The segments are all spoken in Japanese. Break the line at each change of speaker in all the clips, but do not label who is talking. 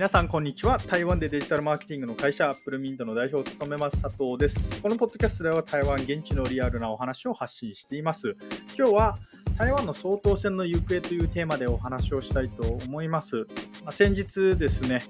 皆さん、こんにちは。台湾でデジタルマーケティングの会社、アップルミントの代表を務めます、佐藤です。このポッドキャストでは台湾現地のリアルなお話を発信しています。今日は台湾の総統選の行方というテーマでお話をしたいと思います。まあ、先日ですね、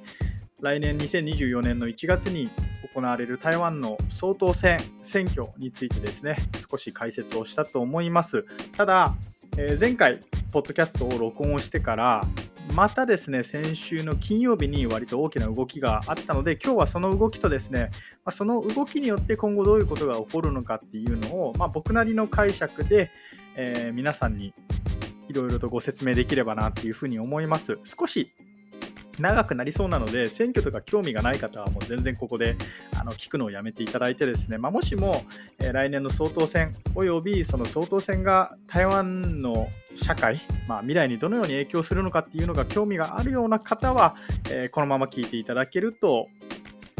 来年2024年の1月に行われる台湾の総統選選挙についてですね、少し解説をしたと思います。ただ、えー、前回、ポッドキャストを録音をしてから、またですね、先週の金曜日に割と大きな動きがあったので、今日はその動きとですね、まその動きによって今後どういうことが起こるのかっていうのを、まあ、僕なりの解釈で、えー、皆さんにいろいろとご説明できればなっていうふうに思います。少し長くなりそうなので、選挙とか興味がない方はもう全然ここであの聞くのをやめていただいてですね、まあ、もしも、え、来年の総統選およびその総統選が台湾の社会、まあ、未来にどのように影響するのかっていうのが興味があるような方は、え、このまま聞いていただけると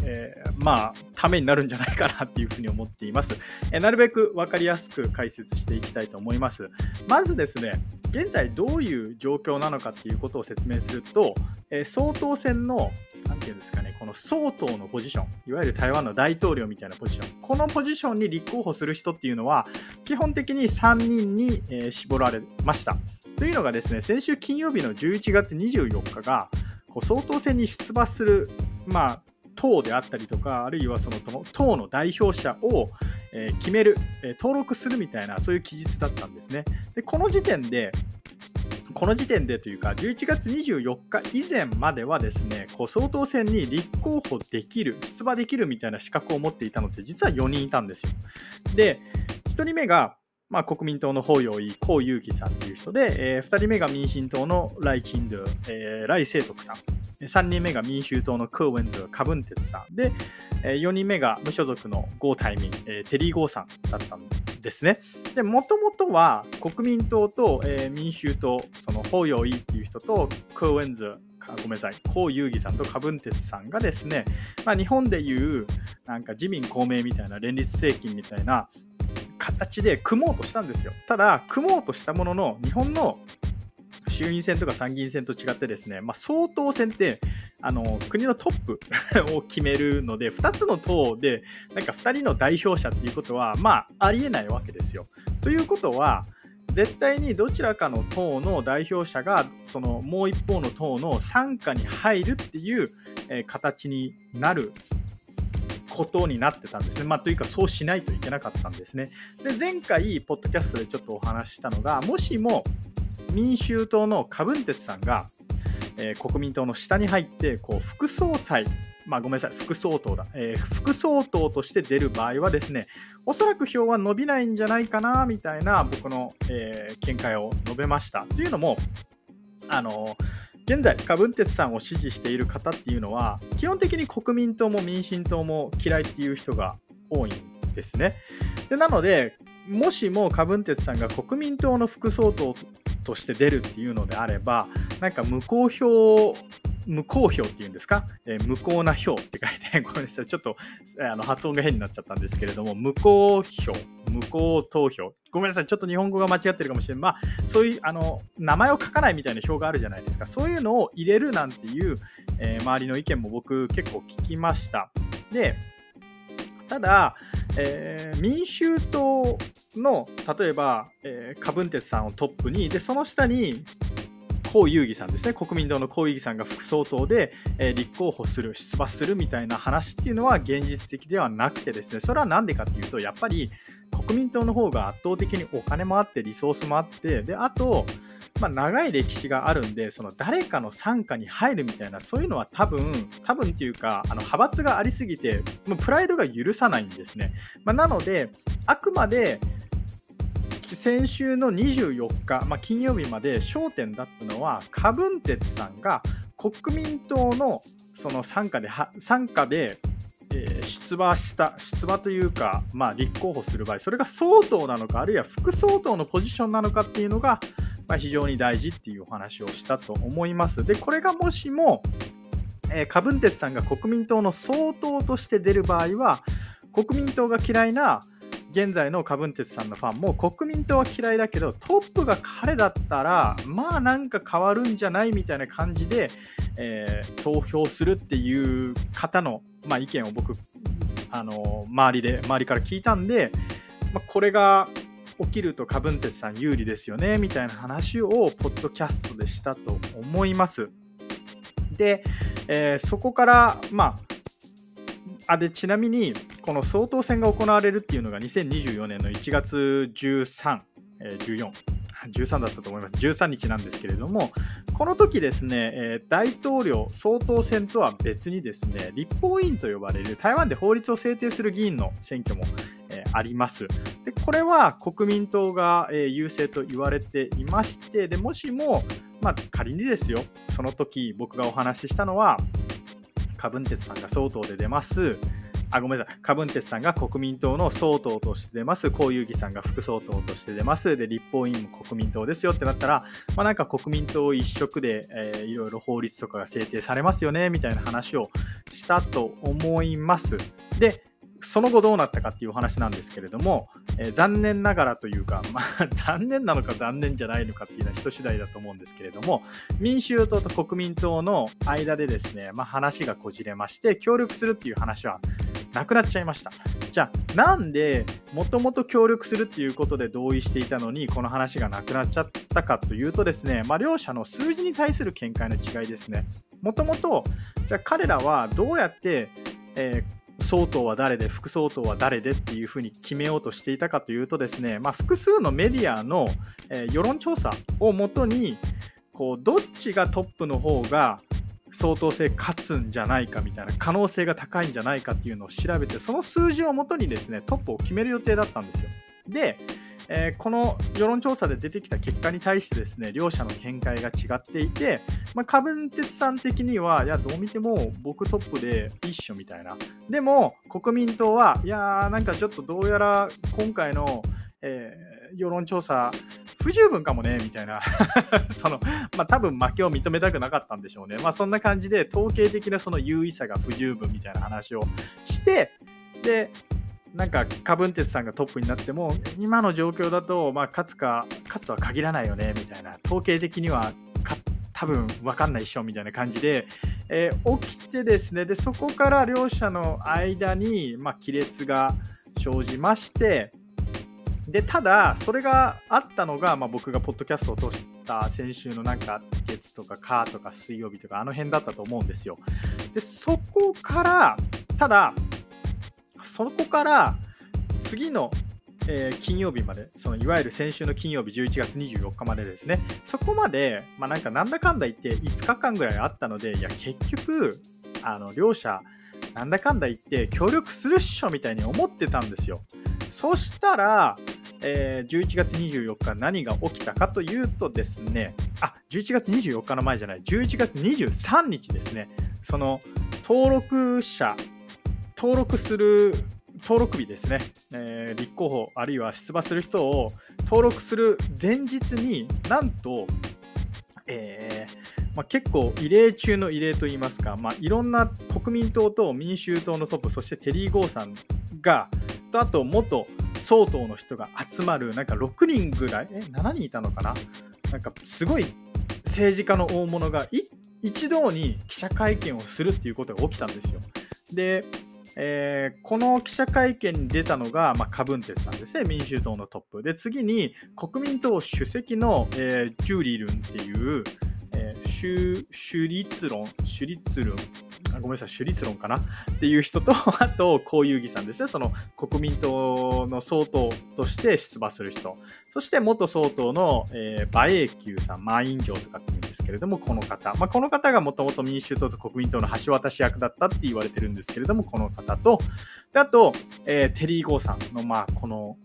えー、まあ、ためになるんじゃないかなっていうふうに思っています。えー、なるべく分かりやすく解説していきたいと思います。まずですね、現在どういう状況なのかっていうことを説明すると、えー、総統選の、なんていうんですかね、この総統のポジション、いわゆる台湾の大統領みたいなポジション、このポジションに立候補する人っていうのは、基本的に3人に、えー、絞られました。というのがですね、先週金曜日の11月24日が、総統選に出馬する、まあ、党であったりとか、あるいはその党の代表者を決める、登録するみたいな、そういう期日だったんですね。でこの時点で、この時点でというか、11月24日以前まではですね、こう総統選に立候補できる、出馬できるみたいな資格を持っていたのって、実は4人いたんですよ。で、1人目が、まあ、国民党の法要井、江祐樹さんという人で、えー、2人目が民進党のライ・チンドゥ、えー、ライ・セイトクさん。3人目が民衆党のクーウェンズ・カブンテツさんで、4人目が無所属のゴー・タイミン、テリー・ゴーさんだったんですね。で、もともとは国民党と、民衆党、そのホーヨーイっていう人とクーウェンズ、ごめんなさい、コウ・ユウギさんとカブンテツさんがですね、まあ、日本でいうなんか自民公明みたいな連立政権みたいな形で組もうとしたんですよ。ただ、組もうとしたものの、日本の衆院選とか参議院選と違ってですね、まあ、総統選ってあの国のトップ を決めるので2つの党でなんか2人の代表者っていうことはまあありえないわけですよ。ということは絶対にどちらかの党の代表者がそのもう一方の党の傘下に入るっていう、え形になることになってたんですね。まあ、というか、そうしないといけなかったんですね。で、前回、ポッドキャストでちょっとお話ししたのが、もしも民衆党のカブンテスさんが、えー、国民党の下に入ってこう副総裁まあ、ごめんなさい、副総統だ、えー、副総統として出る場合はですね、おそらく票は伸びないんじゃないかな、みたいな僕の、えー、見解を述べました。というのも、あの現在、カブンテスさんを支持している方っていうのは、基本的に国民党も民進党も嫌いっていう人が多いんですね。でなので、もしもカブンテスさんが国民党の副総統として出るっていうのであれば、なんか無効票、無効票っていうんですか、えー、無効な票って書いて、ごめんなさい、ちょっとあの発音が変になっちゃったんですけれども、無効票、無効投票、ごめんなさい、ちょっと日本語が間違ってるかもしれない。まあ、そういうあの名前を書かないみたいな票があるじゃないですか、そういうのを入れるなんていう、えー、周りの意見も僕結構聞きました。で、ただ、えー、民衆党の例えば、えー、カブンテスさんをトップにでその下に江遊義さんですね。国民党の江遊義さんが副総統で、えー、立候補する出馬するみたいな話っていうのは現実的ではなくてですねそれは何でかっていうとやっぱり国民党の方が圧倒的にお金もあってリソースもあってであとまあ、長い歴史があるんで、その誰かの傘下に入るみたいな、そういうのは多分、多分っていうか、あの派閥がありすぎて、もうプライドが許さないんですね。まあ、なので、あくまで、先週の24日、まあ、金曜日まで焦点だったのは、カブンテツさんが国民党のその傘下で、傘下で、出馬した、出馬というか、まあ、立候補する場合、それが総統なのか、あるいは副総統のポジションなのかっていうのが、まあ、非常に大事っていうお話をしたと思います。で、これがもしも、えー、カブンテツさんが国民党の総統として出る場合は、国民党が嫌いな現在のカブンテスさんのファンも国民党は嫌いだけどトップが彼だったらまあなんか変わるんじゃないみたいな感じで、えー、投票するっていう方の、まあ、意見を僕あの周りで周りから聞いたんで、まあ、これが起きるとカブンテスさん有利ですよねみたいな話をポッドキャストでしたと思います。で、えー、そこからまああでちなみにこの総統選が行われるっていうのが2024年の1月13、えー、14 13だったと思います。13日なんですけれども、この時ですね、え大統領総統選とは別にですね、立法委員と呼ばれる台湾で法律を制定する議員の選挙も、えあります。でこれは国民党が、え優勢と言われていまして、でもしも、まあ、仮にですよ、その時僕がお話ししたのは、カブンテツさんが総統で出ます。あ、ごめんなさい。カブンテスさんが国民党の総統として出ます。江遊義さんが副総統として出ます。で、立法委員も国民党ですよってなったら、まあ、なんか国民党一色で、えー、いろいろ法律とかが制定されますよね、みたいな話をしたと思います。で、その後どうなったかっていうお話なんですけれども、えー、残念ながらというか、まあ、残念なのか残念じゃないのかっていうのは人次第だと思うんですけれども、民衆党と国民党の間でですね、まあ、話がこじれまして、協力するっていう話はなくなっちゃいました。じゃあ、なんでもともと協力するっていうことで同意していたのに、この話がなくなっちゃったかというとですね、まあ、両者の数字に対する見解の違いですね。もともと、じゃあ彼らはどうやって、えー総統は誰で副総統は誰でっていうふうに決めようとしていたかというとですね、まあ、複数のメディアの、えー、世論調査をもとにこうどっちがトップの方が相当性勝つんじゃないかみたいな可能性が高いんじゃないかっていうのを調べてその数字をもとにですねトップを決める予定だったんですよ。で、えー、この世論調査で出てきた結果に対してですね両者の見解が違っていて、まあ、カブンテツさん的にはいやどう見ても僕トップで一緒みたいな。でも国民党はいやーなんかちょっとどうやら今回の、えー、世論調査不十分かもねみたいな。そのまあ多分負けを認めたくなかったんでしょうね。まあそんな感じで統計的なその優位さが不十分みたいな話をしてでなんかカブンテスさんがトップになっても今の状況だと、まあ、勝つか勝つとは限らないよねみたいな。統計的には多分分かんないっしょみたいな感じで、えー、起きてですねでそこから両者の間に、まあ、亀裂が生じましてでただそれがあったのが、まあ、僕がポッドキャストを通した先週のなんか月とか火とか水曜日とかあの辺だったと思うんですよ。でそこからただそこから次の、えー、金曜日まで、そのいわゆる先週の金曜日11月24日までですね、そこまで、まあ、なんかなんだかんだ言って5日間ぐらいあったので、いや、結局、あの両者、なんだかんだ言って協力するっしょみたいに思ってたんですよ。そしたら、えー、11月24日何が起きたかというとですね、あ、11月24日の前じゃない、11月23日ですね、その登録者登録する登録日ですね、えー、立候補あるいは出馬する人を登録する前日になんと、えー、まあ、結構異例中の異例といいますか、まあ、いろんな国民党と民衆党のトップそしてテリー・ゴーさんがとあと元総統の人が集まるなんか6人ぐらいえ7人いたのかな？なんかすごい政治家の大物が一堂に記者会見をするっていうことが起きたんですよ。でえー、この記者会見に出たのが、まあ、カブンテスさんですね、民主党のトップ。で、次に国民党主席の、えー、ジューリルンっていう、えー、シュシュリツロン、シュリツルン、ごめんなさい、シュリツロンかな？っていう人と、あと、江遊義さんですね、その国民党の総統として出馬する人。そして元総統の、えー、馬英九さん、馬英九とかって言うんですけれども、この方。まあ、この方がもともと民主党と国民党の橋渡し役だったって言われてるんですけれども、この方と、であと、えー、テリー・ゴーさんの、まあ、この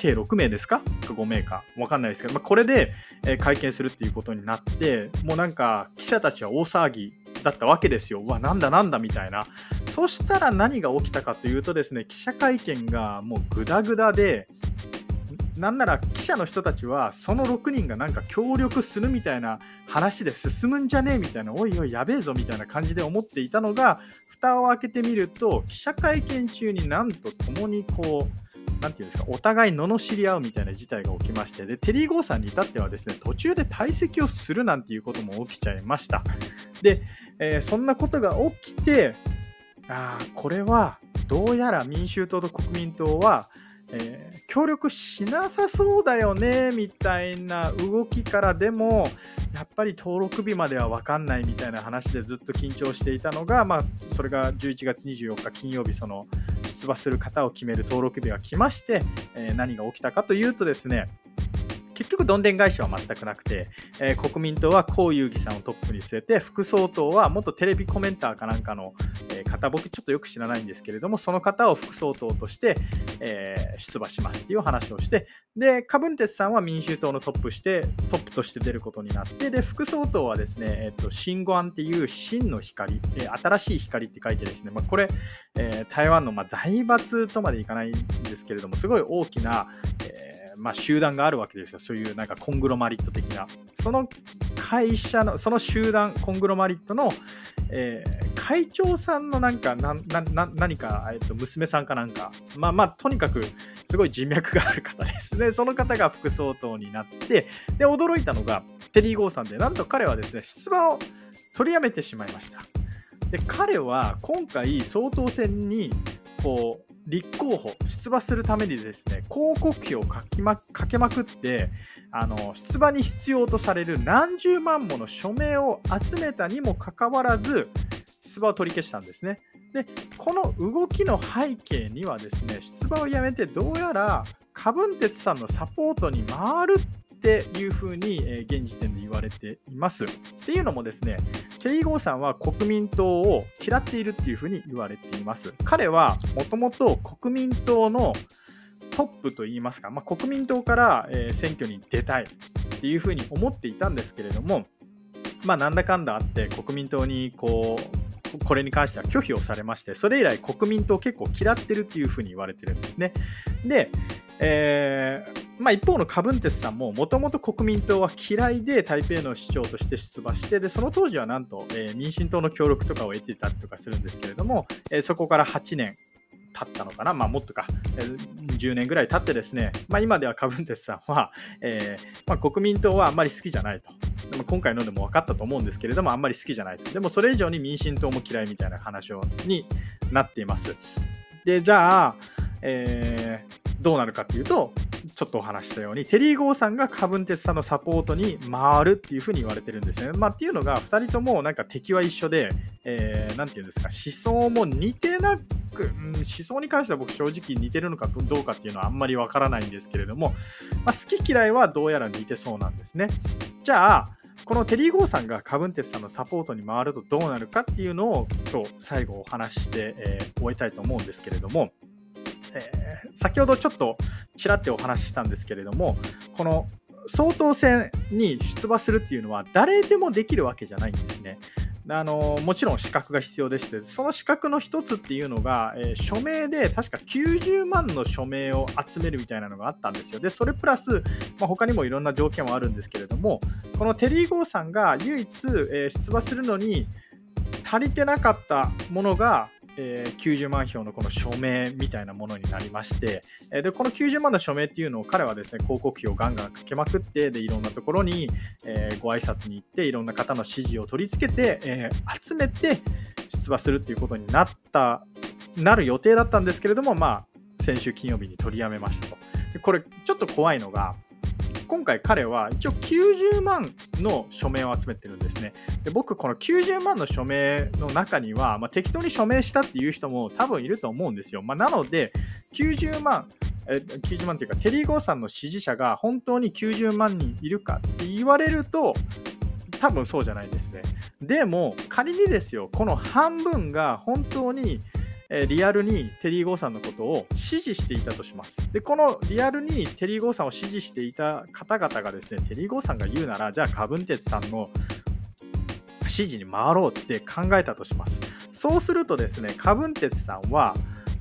計6名ですか？5名かわかんないですけど、まあ、これで、え、会見するっていうことになって、もうなんか記者たちは大騒ぎだったわけですよ。うわ、なんだなんだみたいな。そしたら何が起きたかというとですね、記者会見がもうグダグダで、なんなら記者の人たちはその6人がなんか協力するみたいな話で進むんじゃねえみたいなおいおいやべえぞみたいな感じで思っていたのが蓋を開けてみると記者会見中になんと共にこうなんていうんですか、お互い罵り合うみたいな事態が起きまして、で、テリー・ゴーさんに至ってはですね、途中で退席をするなんていうことも起きちゃいました。で、えー、そんなことが起きて、あ、これはどうやら民衆党と国民党は、えー、協力しなさそうだよねみたいな動きからでもやっぱり登録日までは分かんないみたいな話でずっと緊張していたのが、まあ、それが11月24日金曜日その出馬する方を決める登録日が来まして、え、何が起きたかというとですね結局、どんでん返しは全くなくて、えー、国民党は江遊義さんをトップに据えて、副総統は元テレビコメンターかなんかの、えー、方、僕ちょっとよく知らないんですけれども、その方を副総統として、えー、出馬しますっていう話をして、で、カブンテスさんは民衆党のトップして、トップとして出ることになって、で、副総統はですね、えっ、と、新語案っていう真の光、え新しい光って書いてですね、まあ、これ、え台湾の、ま、財閥とまでいかないんですけれども、すごい大きな、えまあ、集団があるわけですよ。そういうなんかコングロマリット的な。その会社の、その集団、コングロマリットの、えー、会長さんのなんか、なな何か、えっと、娘さんかなんか、まあまあ、とにかく、すごい人脈がある方ですね。その方が副総統になって、で、驚いたのが、テリー・ゴーさんで、なんと彼はですね、出馬を取りやめてしまいました。で、彼は今回、総統選に、こう、立候補、出馬するためにですね、広告費をかき、ま、かけまくって、あの出馬に必要とされる何十万もの署名を集めたにもかかわらず、出馬を取り消したんですね。で、この動きの背景にはですね、出馬をやめてどうやら、カブンテツさんのサポートに回るっていうふうに、え現時点で言われています。っていうのもですね、ケリー・ゴーさんは国民党を嫌っているっていうふうに言われています。彼はもともと国民党のトップといいますか、まあ、国民党から、え選挙に出たいっていうふうに思っていたんですけれども、まあ、なんだかんだあって国民党にこうこれに関しては拒否をされまして、それ以来国民党結構嫌ってるっていうふうに言われてるんですね。で、えー、まあ、一方のカブンテスさんももともと国民党は嫌いで台北の市長として出馬してでその当時はなんと、えー、民進党の協力とかを得ていたりとかするんですけれども、えー、そこから8年経ったのかな、まあ、もっとか、えー、10年ぐらい経ってですね、まあ、今ではカブンテスさんは、えーまあ、国民党はあんまり好きじゃないと。でも今回のでも分かったと思うんですけれども、あんまり好きじゃないと。でもそれ以上に民進党も嫌いみたいな話になっています。で、じゃあ、えー、どうなるかっていうと、ちょっとお話したように、テリー・ゴーさんがカブンテスさんのサポートに回るっていうふうに言われてるんですね。まあ、っていうのが、2人ともなんか敵は一緒で、えー、ていうんですか、思想も似てなく、うん、思想に関しては僕正直似てるのかどうかっていうのはあんまりわからないんですけれども、まあ、好き嫌いはどうやら似てそうなんですね。じゃあ、このテリー・ゴーさんがカブンテスさんのサポートに回るとどうなるかっていうのを今日最後お話しして、えー、終えたいと思うんですけれども、えー、先ほどちょっとちらってお話ししたんですけれども、この総統選に出馬するっていうのは誰でもできるわけじゃないんですね。あのもちろん資格が必要でして、その資格の一つっていうのが、えー、署名で確か90万の署名を集めるみたいなのがあったんですよ。で、それプラス、まあ、他にもいろんな条件はあるんですけれども、このテリー・ゴーさんが唯一、えー、出馬するのに足りてなかったものが、え、90万票のこの署名みたいなものになりまして、えでこの90万の署名っていうのを彼はですね広告費をガンガンかけまくってでいろんなところに、えー、ご挨拶に行っていろんな方の支持を取り付けて、え、集めて出馬するっていうことになったなる予定だったんですけれども、まあ、先週金曜日に取りやめましたと。でこれちょっと怖いのが今回彼は一応90万の署名を集めてるんですね。で僕、この90万の署名の中には、まあ、適当に署名したっていう人も多分いると思うんですよ。まあ、なので、90万、え90万というか、テリー・ゴーさんの支持者が本当に90万人いるかって言われると、多分そうじゃないですね。でも、仮にですよ、この半分が本当にえリアルにテリー・ゴーさんのことを支持していたとします。で、このリアルにテリー・ゴーさんを支持していた方々がですね、テリー・ゴーさんが言うなら、じゃあ、カブンテツさんの支持に回ろうって考えたとします。そうするとですね、カブンテツさんは、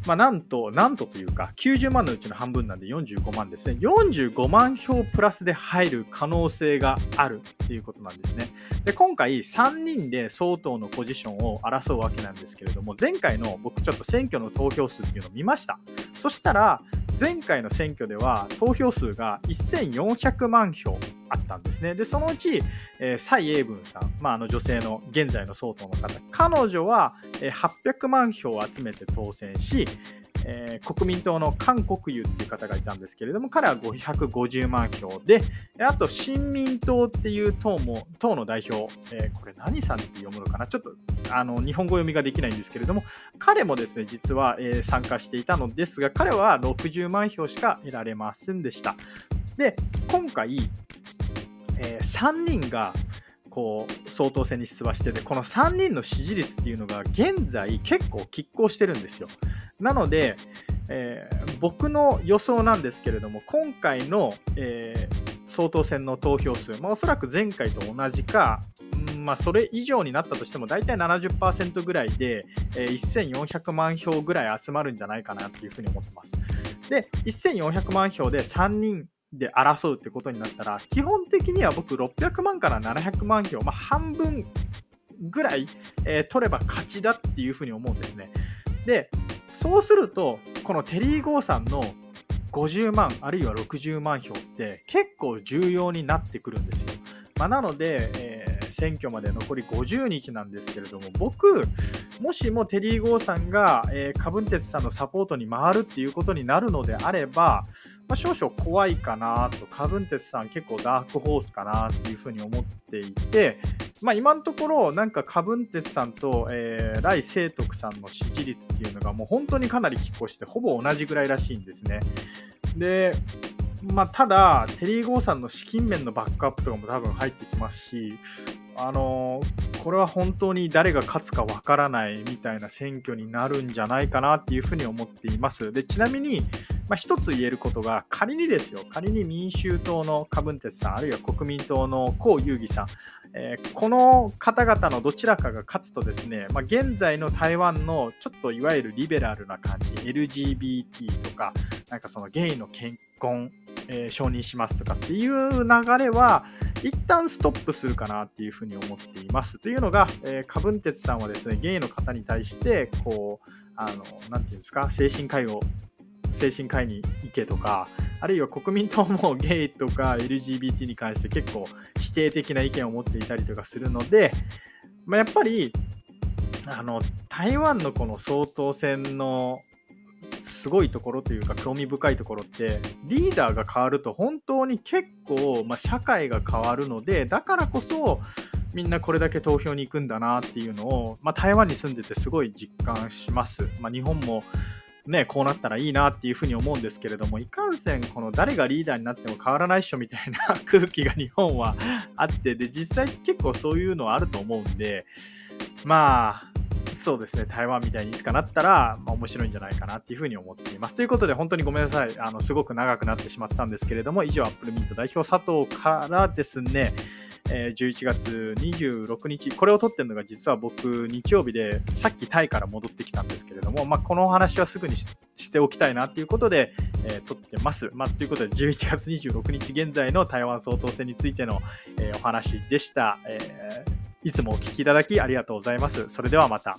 まあ、なんと、なんとというか、90万のうちの半分なんで45万ですね。45万票プラスで入る可能性があるっていうことなんですね。で、今回3人で相当のポジションを争うわけなんですけれども、前回の僕ちょっと選挙の投票数っていうのを見ました。そしたら、前回の選挙では投票数が1400万票あったんですね。で、そのうち、えー、蔡英文さん、まあ、あの女性の現在の総統の方、彼女は800万票を集めて当選し、えー、国民党の韓国瑜っていう方がいたんですけれども、彼は550万票で、あと新民党っていう党も、党の代表、えー、これ何さんって読むのかな？ちょっとあの日本語読みができないんですけれども、彼もですね、実は、えー、参加していたのですが、彼は60万票しか得られませんでした。で、今回、えー、3人がこう総統選に出馬しててこの3人の支持率っていうのが現在結構拮抗してるんですよ。なので、えー、僕の予想なんですけれども今回の、えー、総統選の投票数、まあ、おそらく前回と同じか、んまあ、それ以上になったとしても大体70%ぐらいで、えー、1400万票ぐらい集まるんじゃないかなっていうふうに思ってます。で1400万票で3人で争うってことになったら、基本的には僕600万から700万票、まあ、半分ぐらい、えー、取れば勝ちだっていうふうに思うんですね。で、そうすると、このテリー・ゴーさんの50万あるいは60万票って結構重要になってくるんですよ。まあ、なので、えー、選挙まで残り50日なんですけれども、僕、もしもテリー・ゴーさんが、えー、カブンテスさんのサポートに回るっていうことになるのであれば、まあ、少々怖いかなと、カブンテスさん結構ダークホースかなっていうふうに思っていて、まあ、今のところ、なんかカブンテスさんと、えー、ライ・セイトクさんの支持率っていうのがもう本当にかなり拮抗して、ほぼ同じぐらいらしいんですね。で、まあ、ただ、テリー・ゴーさんの資金面のバックアップとかも多分入ってきますし、あのこれは本当に誰が勝つかわからないみたいな選挙になるんじゃないかなっていうふうに思っています。でちなみに、まあ、一つ言えることが、仮にですよ、仮に民衆党のカブンテスさん、あるいは国民党の江遊義さん、えー、この方々のどちらかが勝つとですね、まあ、現在の台湾のちょっといわゆるリベラルな感じ、LGBT とか、なんかそのゲイの結婚、えー、承認しますとかっていう流れは、一旦ストップするかなっていうふうに思っています。というのが、えー、カブンテツさんはですね、ゲイの方に対して、こう、あの、なんていうんですか、精神科医を、精神科医に行けとか、あるいは国民党も ゲイとか LGBT に関して結構否定的な意見を持っていたりとかするので、まあ、やっぱりあの台湾のこの総統選のすごいところというか興味深いところってリーダーが変わると本当に結構、まあ、社会が変わるのでだからこそみんなこれだけ投票に行くんだなっていうのを、まあ、台湾に住んでてすごい実感します。まあ、日本もね、こうなったらいいなっていうふうに思うんですけれども、いかんせん、この誰がリーダーになっても変わらないっしょみたいな 空気が日本はあって、で、実際結構そういうのはあると思うんで、まあ、そうですね、台湾みたいにいつかなったら、まあ、面白いんじゃないかなっていうふうに思っています。ということで、本当にごめんなさい。あの、すごく長くなってしまったんですけれども、以上、アップルミント代表佐藤からですね、え11月26日、これを撮ってるのが実は僕、日曜日でさっきタイから戻ってきたんですけれども、まあ、このお話はすぐにしておきたいなということで、えー、撮ってます。まあ、ということで、11月26日現在の台湾総統選についての、えー、お話でした。えーいつもお聴きいただきありがとうございます。それではまた。